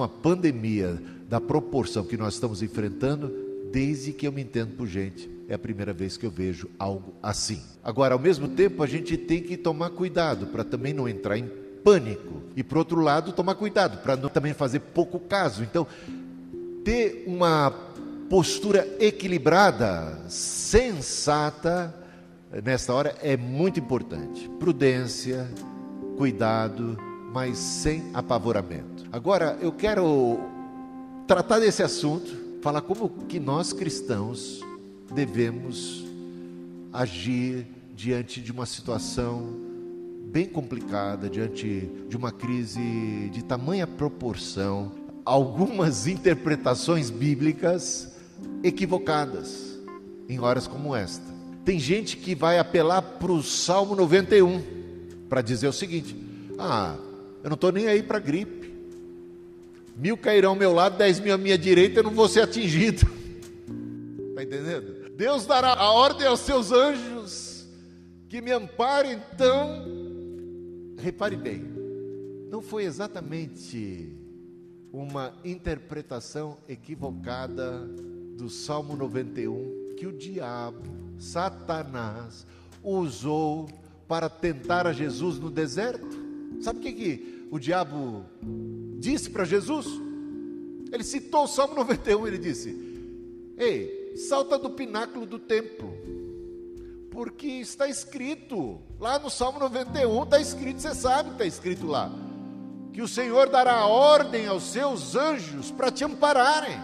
uma pandemia da proporção que nós estamos enfrentando, desde que eu me entendo por gente. É a primeira vez que eu vejo algo assim. Agora, ao mesmo tempo, a gente tem que tomar cuidado para também não entrar em pânico. E, por outro lado, tomar cuidado para não também fazer pouco caso. Então, ter uma postura equilibrada, sensata, nesta hora é muito importante. Prudência, cuidado, mas sem apavoramento. Agora, eu quero tratar desse assunto, falar como que nós cristãos devemos agir diante de uma situação bem complicada, diante de uma crise de tamanha proporção, algumas interpretações bíblicas equivocadas em horas como esta. Tem gente que vai apelar para o Salmo 91 para dizer o seguinte: Ah, eu não estou nem aí para gripe. Mil cairão ao meu lado, dez mil à minha direita, eu não vou ser atingido. Está entendendo? Deus dará a ordem aos seus anjos que me amparem, então. Repare bem, não foi exatamente uma interpretação equivocada do Salmo 91 que o diabo, Satanás, usou para tentar a Jesus no deserto. Sabe o que, que o diabo disse para Jesus? Ele citou o Salmo 91, ele disse: Ei, salta do pináculo do templo, porque está escrito, lá no Salmo 91 está escrito, você sabe que está escrito lá, que o Senhor dará ordem aos seus anjos para te ampararem.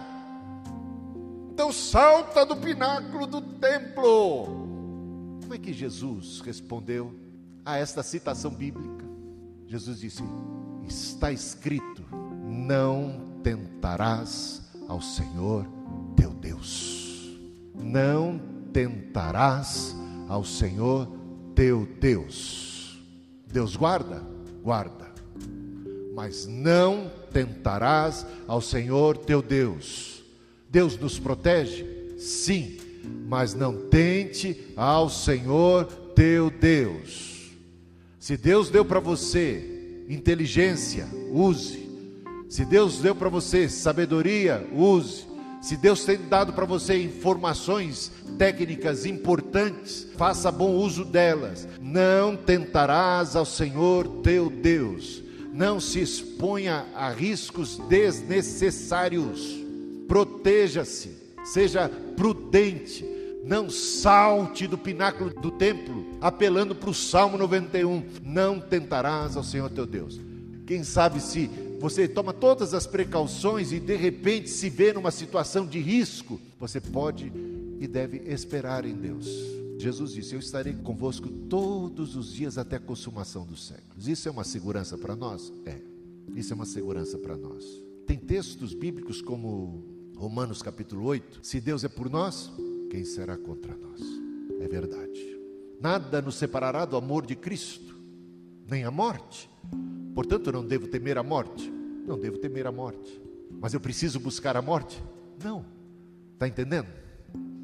Então salta do pináculo do templo. Como é que Jesus respondeu a esta citação bíblica? Jesus disse: Está escrito, não tentarás ao Senhor teu Deus. Não tentarás ao Senhor teu Deus. Deus guarda? Guarda. Mas não tentarás ao Senhor teu Deus Deus nos protege? Sim, mas não tente ao Senhor teu Deus. Se Deus deu para você inteligência, use. Se Deus deu para você sabedoria, use. Se Deus tem dado para você informações técnicas importantes, faça bom uso delas. Não tentarás ao Senhor teu Deus. Não se exponha a riscos desnecessários proteja-se, seja prudente, não salte do pináculo do templo, apelando para o Salmo 91: Não tentarás ao Senhor teu Deus. Quem sabe se você toma todas as precauções e de repente se vê numa situação de risco, você pode e deve esperar em Deus. Jesus disse: Eu estarei convosco todos os dias até a consumação dos séculos. Isso é uma segurança para nós? É. Isso é uma segurança para nós. Tem textos bíblicos como Romanos capítulo 8: Se Deus é por nós, quem será contra nós? É verdade. Nada nos separará do amor de Cristo, nem a morte. Portanto, não devo temer a morte. Não devo temer a morte. Mas eu preciso buscar a morte? Não. Está entendendo?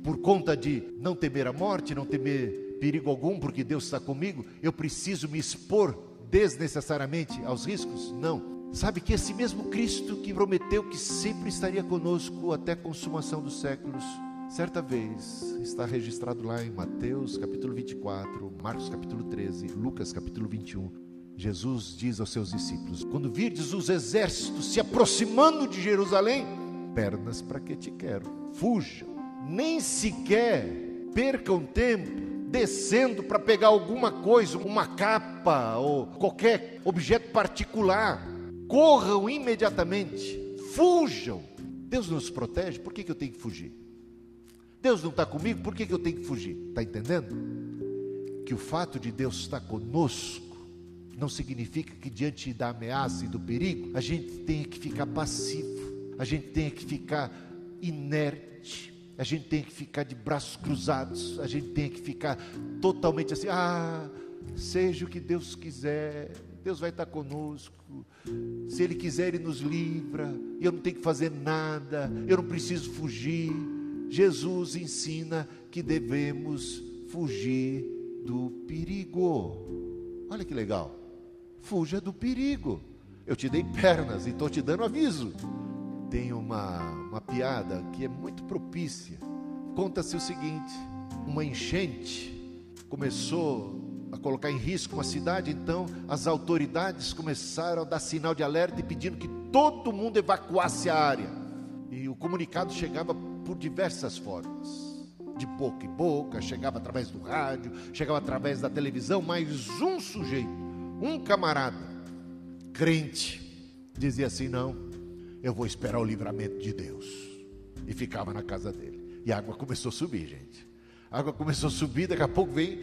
Por conta de não temer a morte, não temer perigo algum, porque Deus está comigo, eu preciso me expor desnecessariamente aos riscos? Não. Sabe que esse mesmo Cristo que prometeu que sempre estaria conosco até a consumação dos séculos, certa vez está registrado lá em Mateus capítulo 24, Marcos capítulo 13, Lucas capítulo 21. Jesus diz aos seus discípulos: Quando virdes os exércitos se aproximando de Jerusalém, pernas para que te quero, fujam, nem sequer percam tempo descendo para pegar alguma coisa, uma capa ou qualquer objeto particular corram imediatamente, fujam. Deus nos protege, por que, que eu tenho que fugir? Deus não está comigo, por que, que eu tenho que fugir? Está entendendo? Que o fato de Deus estar conosco não significa que diante da ameaça e do perigo a gente tenha que ficar passivo, a gente tenha que ficar inerte, a gente tenha que ficar de braços cruzados, a gente tenha que ficar totalmente assim, ah, seja o que Deus quiser, Deus vai estar conosco. Se Ele quiser, Ele nos livra. Eu não tenho que fazer nada. Eu não preciso fugir. Jesus ensina que devemos fugir do perigo. Olha que legal. Fuja do perigo. Eu te dei pernas e estou te dando aviso. Tem uma, uma piada que é muito propícia. Conta-se o seguinte: uma enchente começou a colocar em risco uma cidade, então as autoridades começaram a dar sinal de alerta e pedindo que todo mundo evacuasse a área. E o comunicado chegava por diversas formas de boca em boca, chegava através do rádio, chegava através da televisão, mas um sujeito, um camarada, crente, dizia assim: não, eu vou esperar o livramento de Deus. E ficava na casa dele. E a água começou a subir, gente. A água começou a subir, daqui a pouco vem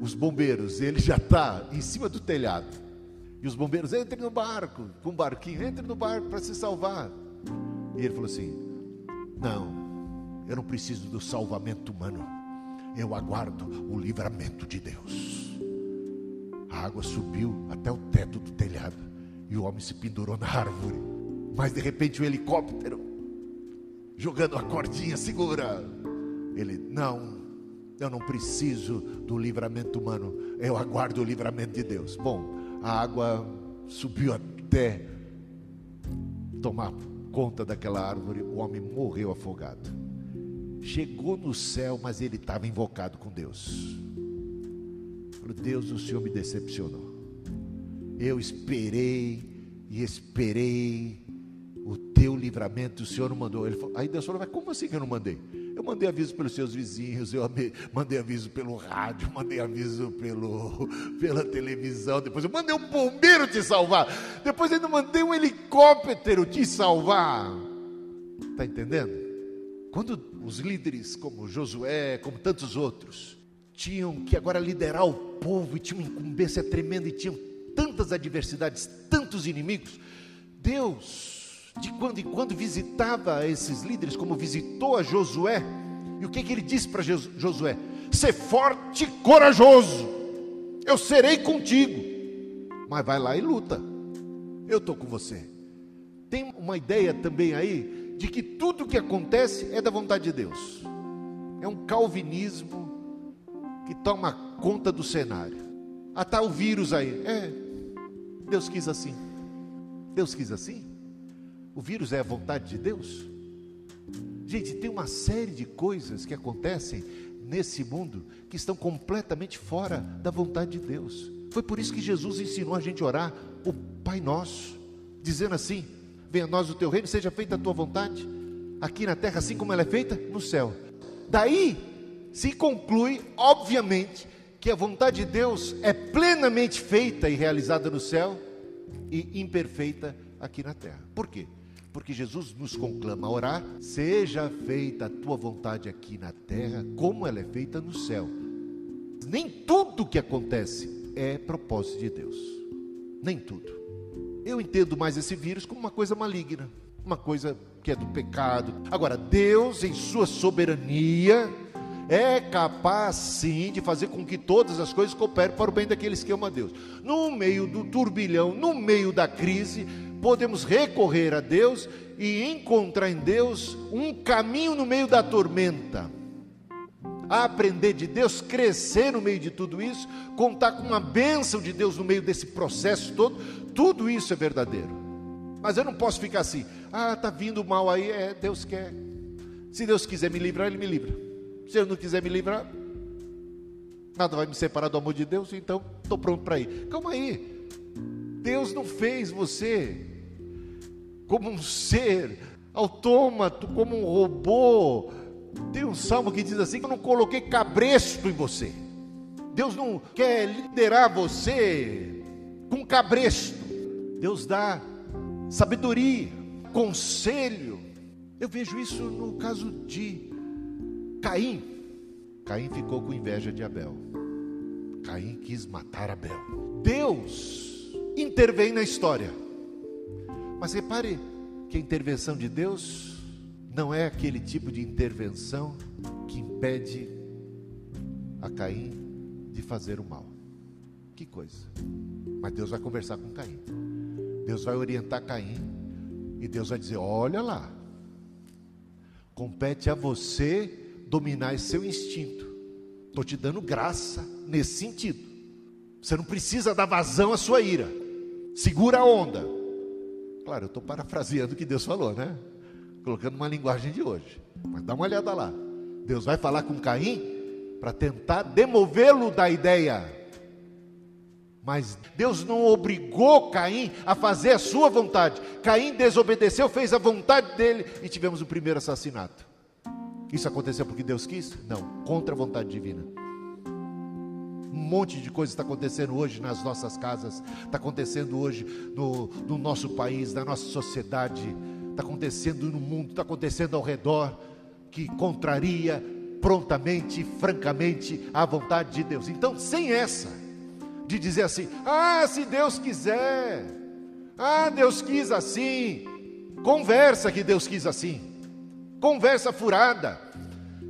os bombeiros, ele já está em cima do telhado. E os bombeiros, entrem no barco, com um barquinho, entrem no barco para se salvar. E ele falou assim: Não, eu não preciso do salvamento humano. Eu aguardo o livramento de Deus. A água subiu até o teto do telhado e o homem se pendurou na árvore. Mas de repente o helicóptero, jogando a cordinha, segura. Ele, não, eu não preciso do livramento humano, eu aguardo o livramento de Deus. Bom, a água subiu até tomar conta daquela árvore, o homem morreu afogado. Chegou no céu, mas ele estava invocado com Deus. Falou, Deus, o Senhor me decepcionou. Eu esperei e esperei o teu livramento, o Senhor não mandou. Ele falou, aí Deus falou, mas como assim que eu não mandei? Eu mandei aviso pelos seus vizinhos, eu mandei aviso pelo rádio, mandei aviso pelo, pela televisão, depois eu mandei um bombeiro te salvar, depois ainda mandei um helicóptero te salvar. Está entendendo? Quando os líderes como Josué, como tantos outros, tinham que agora liderar o povo e tinham uma incumbência tremenda e tinham tantas adversidades, tantos inimigos, Deus, de quando em quando, visitava esses líderes, como visitou a Josué, e o que, que ele disse para Josué? Ser forte e corajoso, eu serei contigo, mas vai lá e luta, eu estou com você. Tem uma ideia também aí de que tudo que acontece é da vontade de Deus. É um calvinismo que toma conta do cenário. Ah, tá o vírus aí. É, Deus quis assim. Deus quis assim? O vírus é a vontade de Deus? Gente, tem uma série de coisas que acontecem nesse mundo que estão completamente fora da vontade de Deus. Foi por isso que Jesus ensinou a gente a orar o Pai Nosso, dizendo assim: venha a nós o teu reino, seja feita a tua vontade, aqui na terra, assim como ela é feita no céu. Daí se conclui, obviamente, que a vontade de Deus é plenamente feita e realizada no céu e imperfeita aqui na terra. Por quê? Porque Jesus nos conclama a orar: seja feita a tua vontade aqui na terra, como ela é feita no céu. Nem tudo que acontece é propósito de Deus. Nem tudo. Eu entendo mais esse vírus como uma coisa maligna, uma coisa que é do pecado. Agora, Deus, em sua soberania, é capaz sim de fazer com que todas as coisas cooperem para o bem daqueles que amam a Deus. No meio do turbilhão, no meio da crise, podemos recorrer a Deus e encontrar em Deus um caminho no meio da tormenta a aprender de Deus, crescer no meio de tudo isso, contar com uma bênção de Deus no meio desse processo todo, tudo isso é verdadeiro. Mas eu não posso ficar assim, ah, está vindo mal aí, é, Deus quer. Se Deus quiser me livrar, Ele me livra. Se Ele não quiser me livrar, nada vai me separar do amor de Deus, então estou pronto para ir. Calma aí, Deus não fez você como um ser autômato, como um robô, tem um salmo que diz assim: Eu não coloquei cabresto em você. Deus não quer liderar você com cabresto. Deus dá sabedoria, conselho. Eu vejo isso no caso de Caim. Caim ficou com inveja de Abel. Caim quis matar Abel. Deus intervém na história. Mas repare que a intervenção de Deus não é aquele tipo de intervenção que impede a Caim de fazer o mal. Que coisa. Mas Deus vai conversar com Caim. Deus vai orientar Caim. E Deus vai dizer: Olha lá, compete a você dominar esse seu instinto. Estou te dando graça nesse sentido. Você não precisa dar vazão à sua ira. segura a onda. Claro, eu estou parafraseando o que Deus falou, né? Colocando uma linguagem de hoje. Mas dá uma olhada lá. Deus vai falar com Caim para tentar demovê-lo da ideia. Mas Deus não obrigou Caim a fazer a sua vontade. Caim desobedeceu, fez a vontade dele e tivemos o primeiro assassinato. Isso aconteceu porque Deus quis? Não, contra a vontade divina. Um monte de coisa está acontecendo hoje nas nossas casas, está acontecendo hoje no, no nosso país, na nossa sociedade, está acontecendo no mundo, está acontecendo ao redor, que contraria prontamente, francamente, a vontade de Deus. Então, sem essa, de dizer assim: ah, se Deus quiser, ah, Deus quis assim, conversa que Deus quis assim, conversa furada.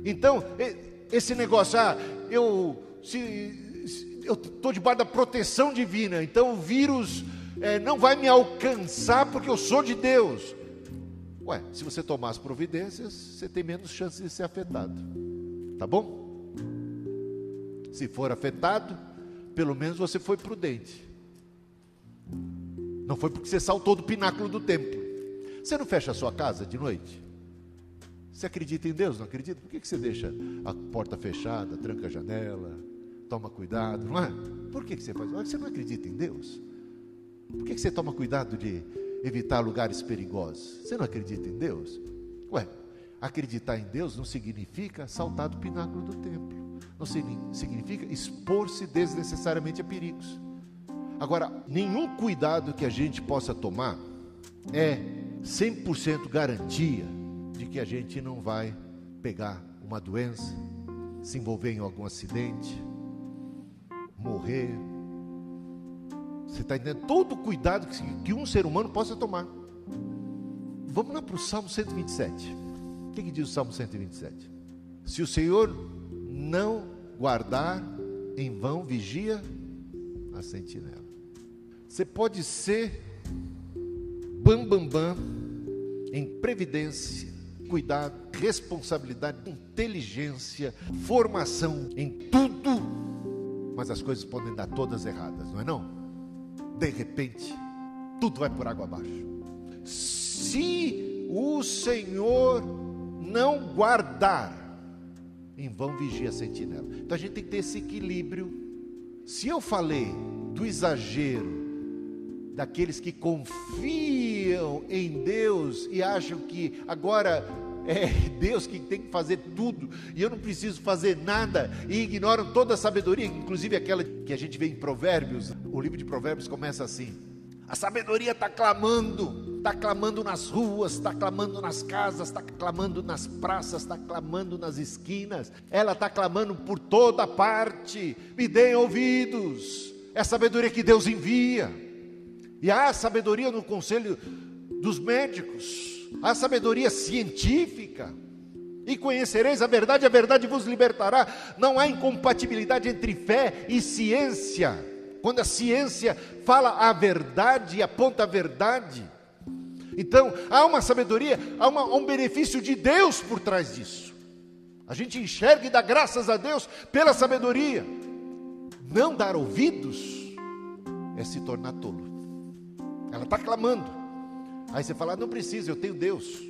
Então, esse negócio, ah, eu se, eu estou debaixo da proteção divina, então o vírus é, não vai me alcançar porque eu sou de Deus. Ué, se você tomar as providências, você tem menos chance de ser afetado. Tá bom? Se for afetado, pelo menos você foi prudente. Não foi porque você saltou do pináculo do templo. Você não fecha a sua casa de noite? Você acredita em Deus? Não acredita? Por que você deixa a porta fechada, tranca a janela, toma cuidado, não é? Por que você faz? Você não acredita em Deus? Por que você toma cuidado de evitar lugares perigosos? Você não acredita em Deus? Ué, acreditar em Deus não significa saltar do pináculo do templo não significa expor-se desnecessariamente a perigos. Agora, nenhum cuidado que a gente possa tomar é 100% garantia de que a gente não vai pegar uma doença, se envolver em algum acidente, morrer. Você está entendendo? Todo o cuidado que, um ser humano possa tomar. Vamos lá para o Salmo 127. O que, que diz o Salmo 127? Se o Senhor não guardar, em vão vigia a sentinela. Você pode ser bam bam bam em previdência, cuidado, responsabilidade, inteligência, formação em tudo, mas as coisas podem dar todas erradas, não é não? De repente, tudo vai por água abaixo. Se o Senhor não guardar em vão vigia a sentinela. Então a gente tem que ter esse equilíbrio. Se eu falei do exagero, daqueles que confiam em Deus e acham que agora é Deus que tem que fazer tudo e eu não preciso fazer nada e ignoram toda a sabedoria, inclusive aquela que a gente vê em Provérbios. O livro de Provérbios começa assim: a sabedoria está clamando, está clamando nas ruas, está clamando nas casas, está clamando nas praças, está clamando nas esquinas, ela está clamando por toda parte. Me deem ouvidos, é a sabedoria que Deus envia. E há sabedoria no conselho dos médicos, há sabedoria científica. E conhecereis a verdade, a verdade vos libertará. Não há incompatibilidade entre fé e ciência. Quando a ciência fala a verdade e aponta a verdade, então há uma sabedoria, há uma, um benefício de Deus por trás disso. A gente enxerga e dá graças a Deus pela sabedoria. Não dar ouvidos é se tornar tolo. Ela está clamando. Aí você fala, ah, não precisa, eu tenho Deus.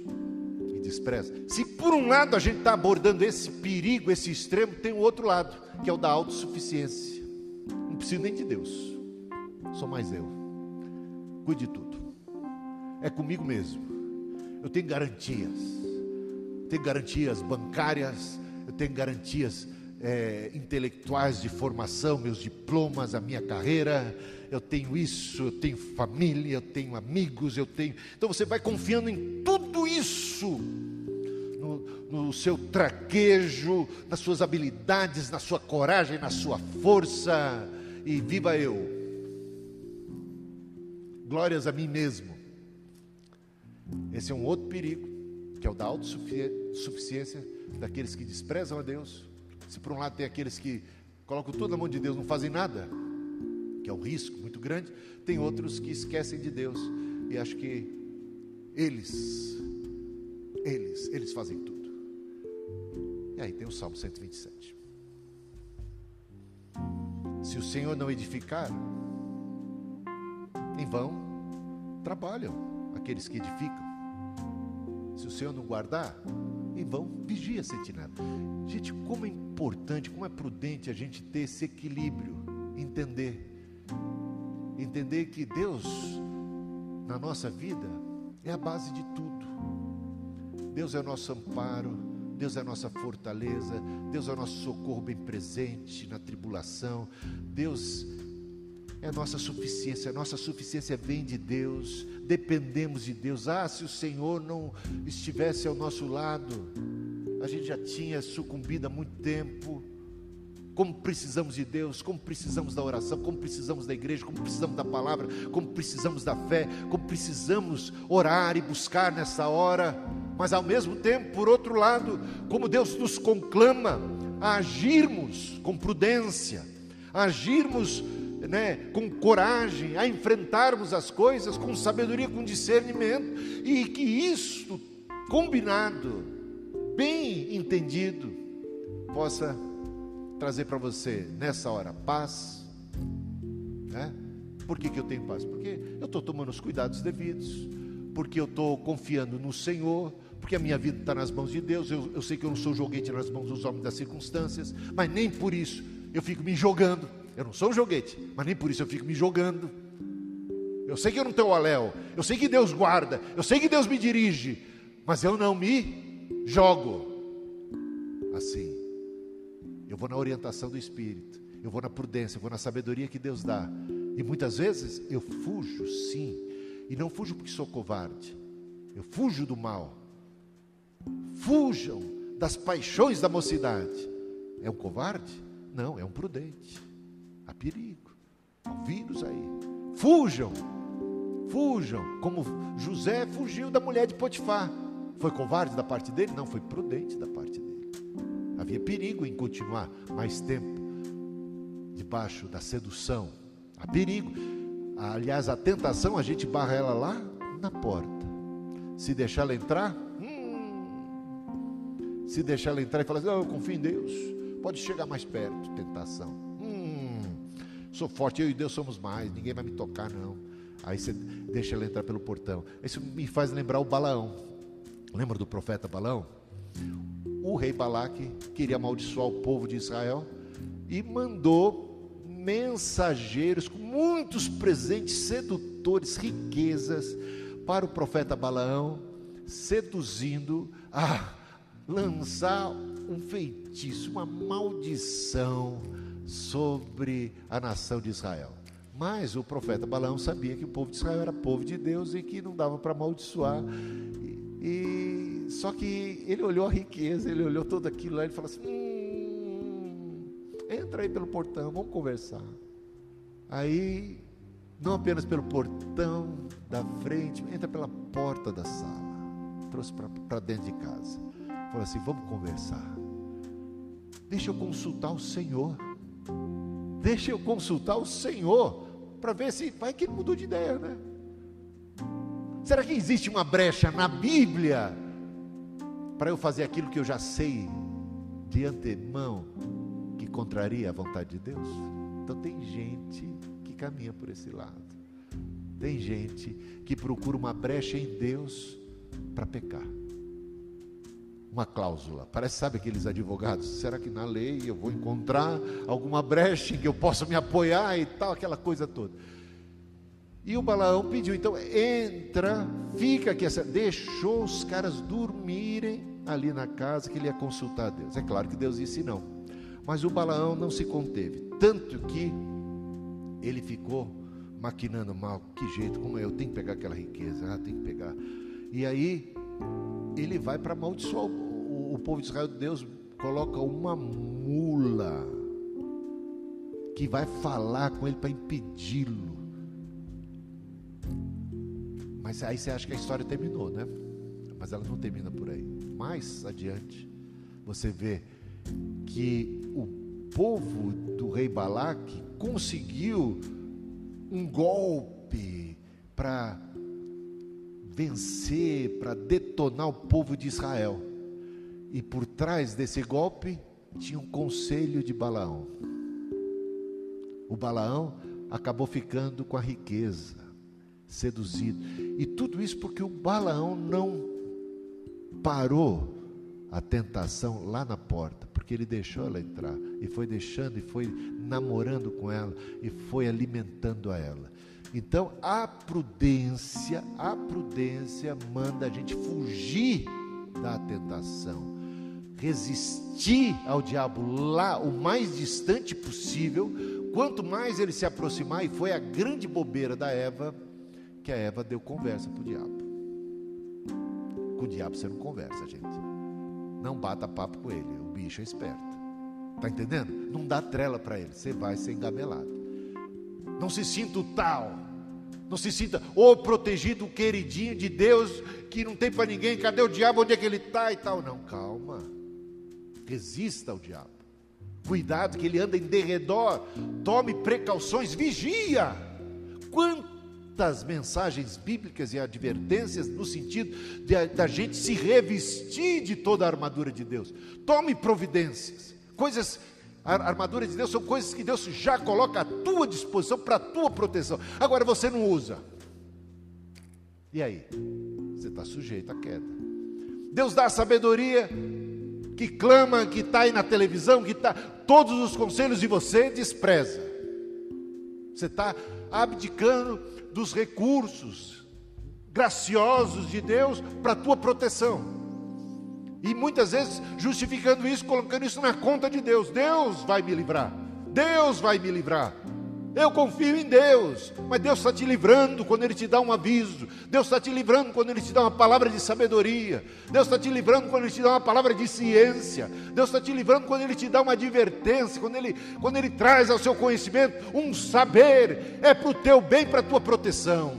E despreza. Se por um lado a gente está abordando esse perigo, esse extremo, tem o outro lado, que é o da autossuficiência preciso nem de Deus, sou mais eu. Cuide de tudo. É comigo mesmo. Eu tenho garantias. tenho garantias bancárias, eu tenho garantias é, intelectuais de formação, meus diplomas, a minha carreira. Eu tenho isso, eu tenho família, eu tenho amigos, eu tenho. Então você vai confiando em tudo isso no, no, seu traquejo, nas suas habilidades, na sua coragem, na sua força e viva eu. Glórias a mim mesmo. Esse é um outro perigo, que é o da autossuficiência daqueles que desprezam a Deus. Se por um lado tem aqueles que colocam tudo na mão de Deus, não fazem nada, que é um risco muito grande, tem outros que esquecem de Deus e acham que eles, eles, eles fazem tudo. E aí tem o Salmo 127. Se o Senhor não edificar, Em vão trabalham aqueles que edificam. O Senhor não guardar, em vão vigia sentinela. Gente, como é importante, como é prudente a gente ter esse equilíbrio, entender. Entender que Deus, na nossa vida, é a base de tudo. Deus é o nosso amparo, Deus é a nossa fortaleza, Deus é o nosso socorro bem presente na tribulação, Deus é nossa suficiência, a nossa suficiência vem de Deus, dependemos de Deus. Ah, se o Senhor não estivesse ao nosso lado, a gente já tinha sucumbido há muito tempo. Como precisamos de Deus, como precisamos da oração, como precisamos da igreja, como precisamos da palavra, como precisamos da fé, como precisamos orar e buscar nessa hora. Mas ao mesmo tempo, por outro lado, como Deus nos conclama a agirmos com prudência, a agirmos né, com coragem, a enfrentarmos as coisas com sabedoria, com discernimento, e que isto, combinado, bem entendido, possa trazer para você nessa hora paz. Né? Por que, que eu tenho paz? Porque eu estou tomando os cuidados devidos, porque eu estou confiando no Senhor, porque a minha vida está nas mãos de Deus. Eu, eu sei que eu não sou joguete nas mãos dos homens das circunstâncias, mas nem por isso eu fico me jogando eu não sou um joguete, mas nem por isso eu fico me jogando. Eu sei que eu não tenho o aléu, eu sei que Deus guarda, eu sei que Deus me dirige, mas eu não me jogo. Assim, eu vou na orientação do Espírito, eu vou na prudência, eu vou na sabedoria que Deus dá. E muitas vezes eu fujo, sim, e não fujo porque sou covarde, eu fujo do mal. Fujam das paixões da mocidade. É um covarde? Não, é um prudente. Há perigo. Há vírus aí. Fujam. Fujam. Como José fugiu da mulher de Potifar. Foi covarde da parte dele? Não, foi prudente da parte dele. Havia perigo em continuar mais tempo debaixo da sedução. Há perigo. Aliás, a tentação, a gente barra ela lá na porta. Se deixar ela entrar, hum, se deixar ela entrar e falar assim, oh, eu confio em Deus, pode chegar mais perto, tentação. Sou forte, eu e Deus somos mais, ninguém vai me tocar, não. Aí você deixa ela entrar pelo portão. Isso me faz lembrar o Balaão. Lembra do profeta Balaão? O rei Balaque queria amaldiçoar o povo de Israel e mandou mensageiros com muitos presentes, sedutores, riquezas para o profeta Balaão, seduzindo a lançar um feitiço, uma maldição sobre a nação de Israel. Mas o profeta Balaão sabia que o povo de Israel era povo de Deus e que não dava para amaldiçoar. E, e, só que ele olhou a riqueza, ele olhou tudo aquilo lá e falou assim: hum, entra aí pelo portão, vamos conversar. Aí, não apenas pelo portão da frente, entra pela porta da sala. Trouxe para dentro de casa. Falou assim: vamos conversar. Deixa eu consultar o Senhor. Deixa eu consultar o Senhor para ver se vai que ele mudou de ideia, né? Será que existe uma brecha na Bíblia para eu fazer aquilo que eu já sei de antemão que contraria a vontade de Deus? Então tem gente que caminha por esse lado. Tem gente que procura uma brecha em Deus para pecar uma cláusula. Parece, sabe aqueles advogados? Será que na lei eu vou encontrar alguma brecha em que eu possa me apoiar e tal, aquela coisa toda. E o Balaão pediu, então entra, fica aqui, deixou os caras dormirem ali na casa que ele ia consultar a Deus. É claro que Deus disse não. Mas o Balaão não se conteve, tanto que ele ficou maquinando mal, que jeito, como é, eu tenho que pegar aquela riqueza, ah, tem que pegar. E aí ele vai para amaldiçoar o, o, o povo de Israel. Deus coloca uma mula que vai falar com ele para impedi-lo. Mas aí você acha que a história terminou, né? Mas ela não termina por aí. Mais adiante, você vê que o povo do rei Balaque conseguiu um golpe para vencer, para detonar o povo de Israel. E por trás desse golpe tinha um conselho de Balaão. O Balaão acabou ficando com a riqueza, seduzido. E tudo isso porque o Balaão não parou a tentação lá na porta, porque ele deixou ela entrar e foi deixando e foi namorando com ela e foi alimentando a ela. Então, a prudência, a prudência manda a gente fugir da tentação, resistir ao diabo lá o mais distante possível. Quanto mais ele se aproximar, e foi a grande bobeira da Eva, que a Eva deu conversa para o diabo. Com o diabo você não conversa, gente. Não bata papo com ele, o bicho é esperto. Tá entendendo? Não dá trela para ele, você vai ser engabelado. Não se sinta o tal. Não se sinta o protegido, o queridinho de Deus, que não tem para ninguém. Cadê o diabo? Onde é que ele está e tal? Não, calma. Resista ao diabo. Cuidado que ele anda em derredor. Tome precauções, vigia. Quantas mensagens bíblicas e advertências no sentido de, da gente se revestir de toda a armadura de Deus. Tome providências. Coisas a armadura de Deus são coisas que Deus já coloca à tua disposição para a tua proteção. Agora você não usa. E aí? Você está sujeito à queda. Deus dá sabedoria que clama, que está aí na televisão, que está. Todos os conselhos e você despreza. Você está abdicando dos recursos graciosos de Deus para a tua proteção. E muitas vezes justificando isso, colocando isso na conta de Deus. Deus vai me livrar. Deus vai me livrar. Eu confio em Deus, mas Deus está te livrando quando Ele te dá um aviso, Deus está te livrando quando Ele te dá uma palavra de sabedoria, Deus está te livrando quando Ele te dá uma palavra de ciência, Deus está te livrando quando Ele te dá uma advertência, quando Ele, quando Ele traz ao seu conhecimento um saber, é para o teu bem, para a tua proteção.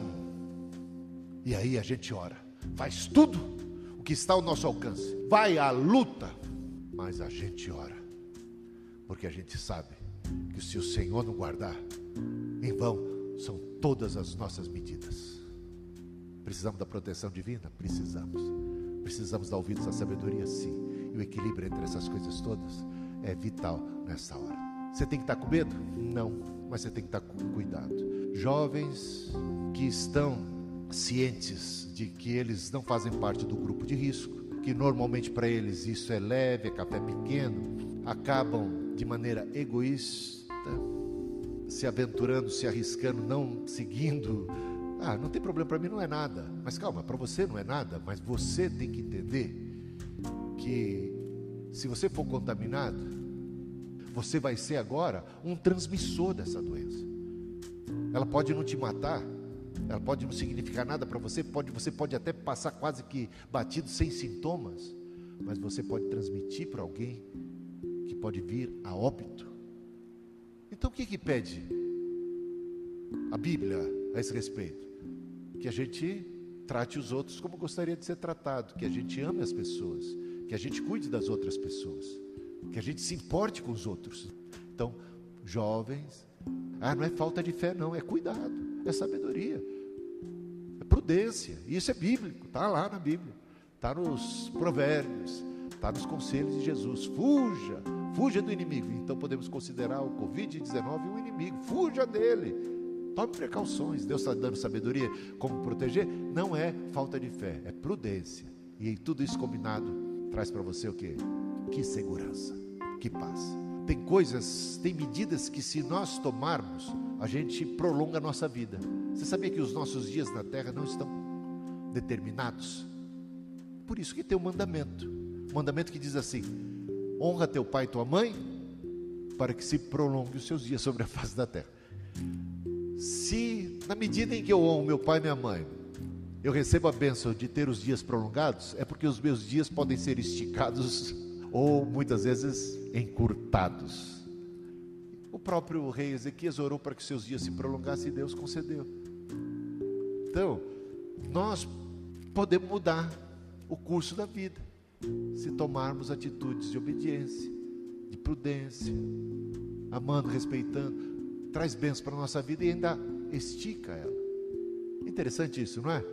E aí a gente ora, faz tudo o que está ao nosso alcance. Vai à luta, mas a gente ora, porque a gente sabe que se o Senhor não guardar, em vão são todas as nossas medidas. Precisamos da proteção divina? Precisamos. Precisamos dar ouvidos à sabedoria? Sim. E o equilíbrio entre essas coisas todas é vital nessa hora. Você tem que estar com medo? Não, mas você tem que estar com cuidado. Jovens que estão cientes de que eles não fazem parte do grupo de risco, que normalmente para eles isso é leve, é café pequeno, acabam de maneira egoísta se aventurando, se arriscando, não seguindo. Ah, não tem problema para mim, não é nada. Mas calma, para você não é nada, mas você tem que entender que se você for contaminado, você vai ser agora um transmissor dessa doença. Ela pode não te matar, ela pode não significar nada para você, pode, você pode até passar quase que batido sem sintomas, mas você pode transmitir para alguém que pode vir a óbito. Então o que que pede a Bíblia a esse respeito? Que a gente trate os outros como gostaria de ser tratado, que a gente ame as pessoas, que a gente cuide das outras pessoas, que a gente se importe com os outros. Então, jovens, ah, não é falta de fé, não, é cuidado, é sabedoria prudência. Isso é bíblico, está lá na Bíblia, está nos provérbios, está nos conselhos de Jesus. Fuja, fuja do inimigo. Então podemos considerar o Covid-19 um inimigo, fuja dele. Tome precauções. Deus está dando sabedoria como proteger. Não é falta de fé, é prudência. E tudo isso combinado traz para você o que? Que segurança, que paz. Tem coisas, tem medidas que se nós tomarmos, a gente prolonga a nossa vida. Você sabia que os nossos dias na terra não estão determinados? Por isso que tem um mandamento. Um mandamento que diz assim: honra teu pai e tua mãe, para que se prolongue os seus dias sobre a face da terra. Se, na medida em que eu honro meu pai e minha mãe, eu recebo a bênção de ter os dias prolongados, é porque os meus dias podem ser esticados ou muitas vezes encurtados. O próprio rei Ezequias orou para que seus dias se prolongassem e Deus concedeu. Então, nós podemos mudar o curso da vida se tomarmos atitudes de obediência, de prudência, amando, respeitando, traz bênçãos para a nossa vida e ainda estica ela. Interessante isso, não é?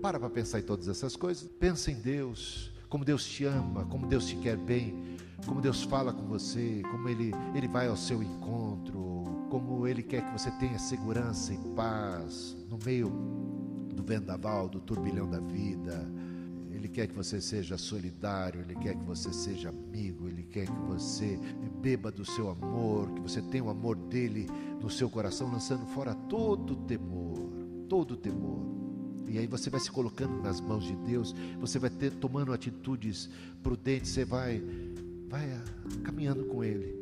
Para para pensar em todas essas coisas. Pensa em Deus, como Deus te ama, como Deus te quer bem, como Deus fala com você, como Ele, Ele vai ao seu encontro, como Ele quer que você tenha segurança e paz no meio do vendaval, do turbilhão da vida. Ele quer que você seja solidário, Ele quer que você seja amigo, Ele quer que você beba do seu amor, que você tenha o amor dele no seu coração, lançando fora todo temor, todo temor. E aí você vai se colocando nas mãos de Deus, você vai ter tomando atitudes prudentes, você vai vai caminhando com ele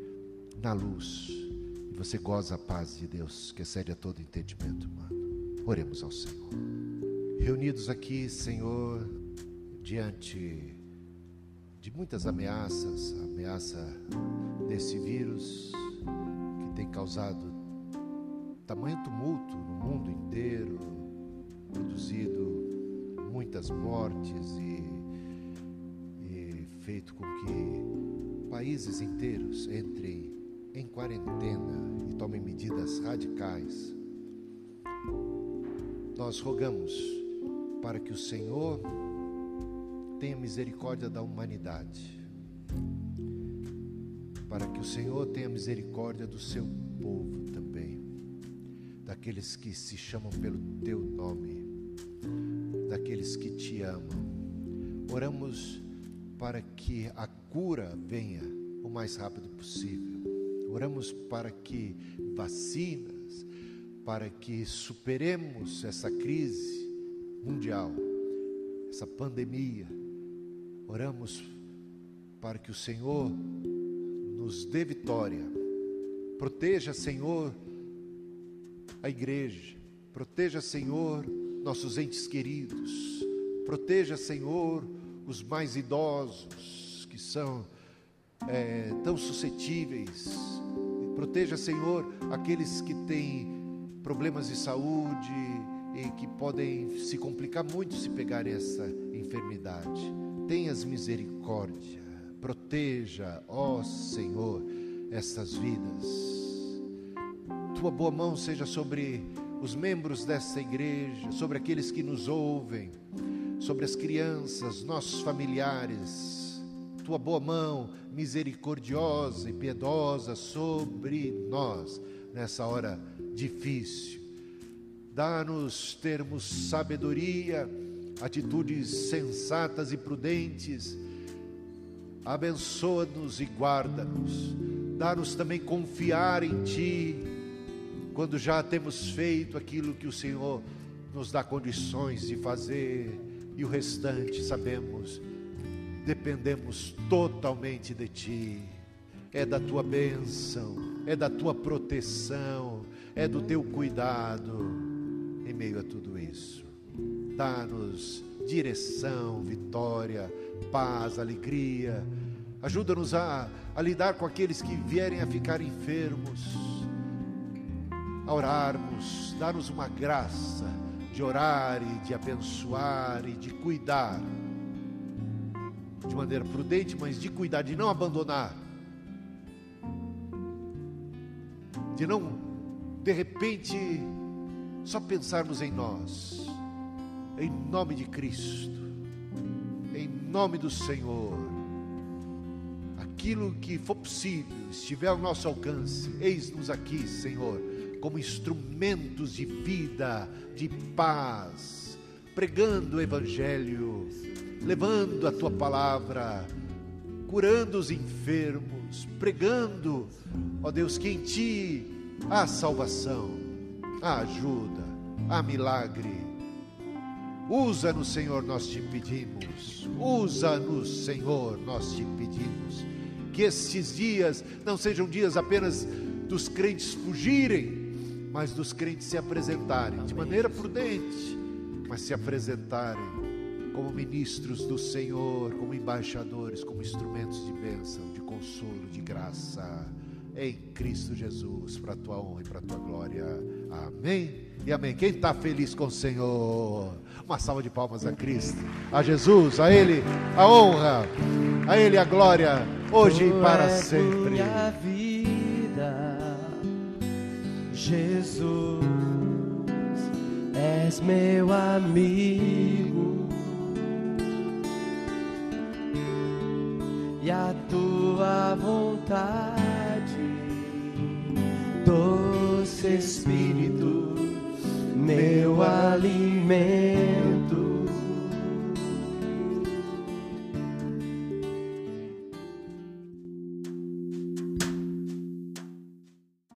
na luz. E você goza a paz de Deus, que excede a todo entendimento humano. Oremos ao Senhor. Reunidos aqui, Senhor, diante de muitas ameaças, a ameaça desse vírus que tem causado tamanho tumulto no mundo inteiro, produzido muitas mortes e, e feito com que países inteiros entrem em quarentena e tomem medidas radicais. Nós rogamos para que o Senhor tenha misericórdia da humanidade, para que o Senhor tenha misericórdia do seu povo também, daqueles que se chamam pelo teu nome, daqueles que te amam. Oramos para que a cura venha o mais rápido possível. Oramos para que vacinas, para que superemos essa crise mundial, essa pandemia, Oramos para que o Senhor nos dê vitória. Proteja, Senhor, a igreja. Proteja, Senhor, nossos entes queridos. Proteja, Senhor, os mais idosos que são é, tão suscetíveis. Proteja, Senhor, aqueles que têm problemas de saúde e que podem se complicar muito se pegarem essa enfermidade tenhas misericórdia, proteja, ó Senhor, essas vidas. Tua boa mão seja sobre os membros dessa igreja, sobre aqueles que nos ouvem, sobre as crianças, nossos familiares. Tua boa mão misericordiosa e piedosa sobre nós nessa hora difícil. Dá-nos termos sabedoria atitudes sensatas e prudentes. Abençoa-nos e guarda-nos. Dá-nos também confiar em Ti, quando já temos feito aquilo que o Senhor nos dá condições de fazer, e o restante, sabemos, dependemos totalmente de Ti. É da Tua bênção, é da Tua proteção, é do Teu cuidado em meio a tudo isso dá-nos direção, vitória, paz, alegria. Ajuda-nos a, a lidar com aqueles que vierem a ficar enfermos, a orarmos, dá-nos uma graça de orar e de abençoar e de cuidar, de maneira prudente, mas de cuidar, de não abandonar, de não, de repente, só pensarmos em nós. Em nome de Cristo, em nome do Senhor. Aquilo que for possível, estiver ao nosso alcance, eis-nos aqui, Senhor, como instrumentos de vida, de paz, pregando o Evangelho, levando a tua palavra, curando os enfermos, pregando, ó Deus, que em ti há salvação, há ajuda, há milagre Usa-nos, Senhor, nós te pedimos. Usa-nos, Senhor, nós te pedimos. Que estes dias não sejam dias apenas dos crentes fugirem, mas dos crentes se apresentarem de maneira prudente, mas se apresentarem como ministros do Senhor, como embaixadores, como instrumentos de bênção, de consolo, de graça, em Cristo Jesus, para a tua honra e para a tua glória. Amém e amém. Quem está feliz com o Senhor? Uma salva de palmas a Cristo, a Jesus, a Ele a honra, a Ele a glória, hoje e para sempre. Jesus, és meu amigo. E a tua vontade, doce Espírito, meu alimento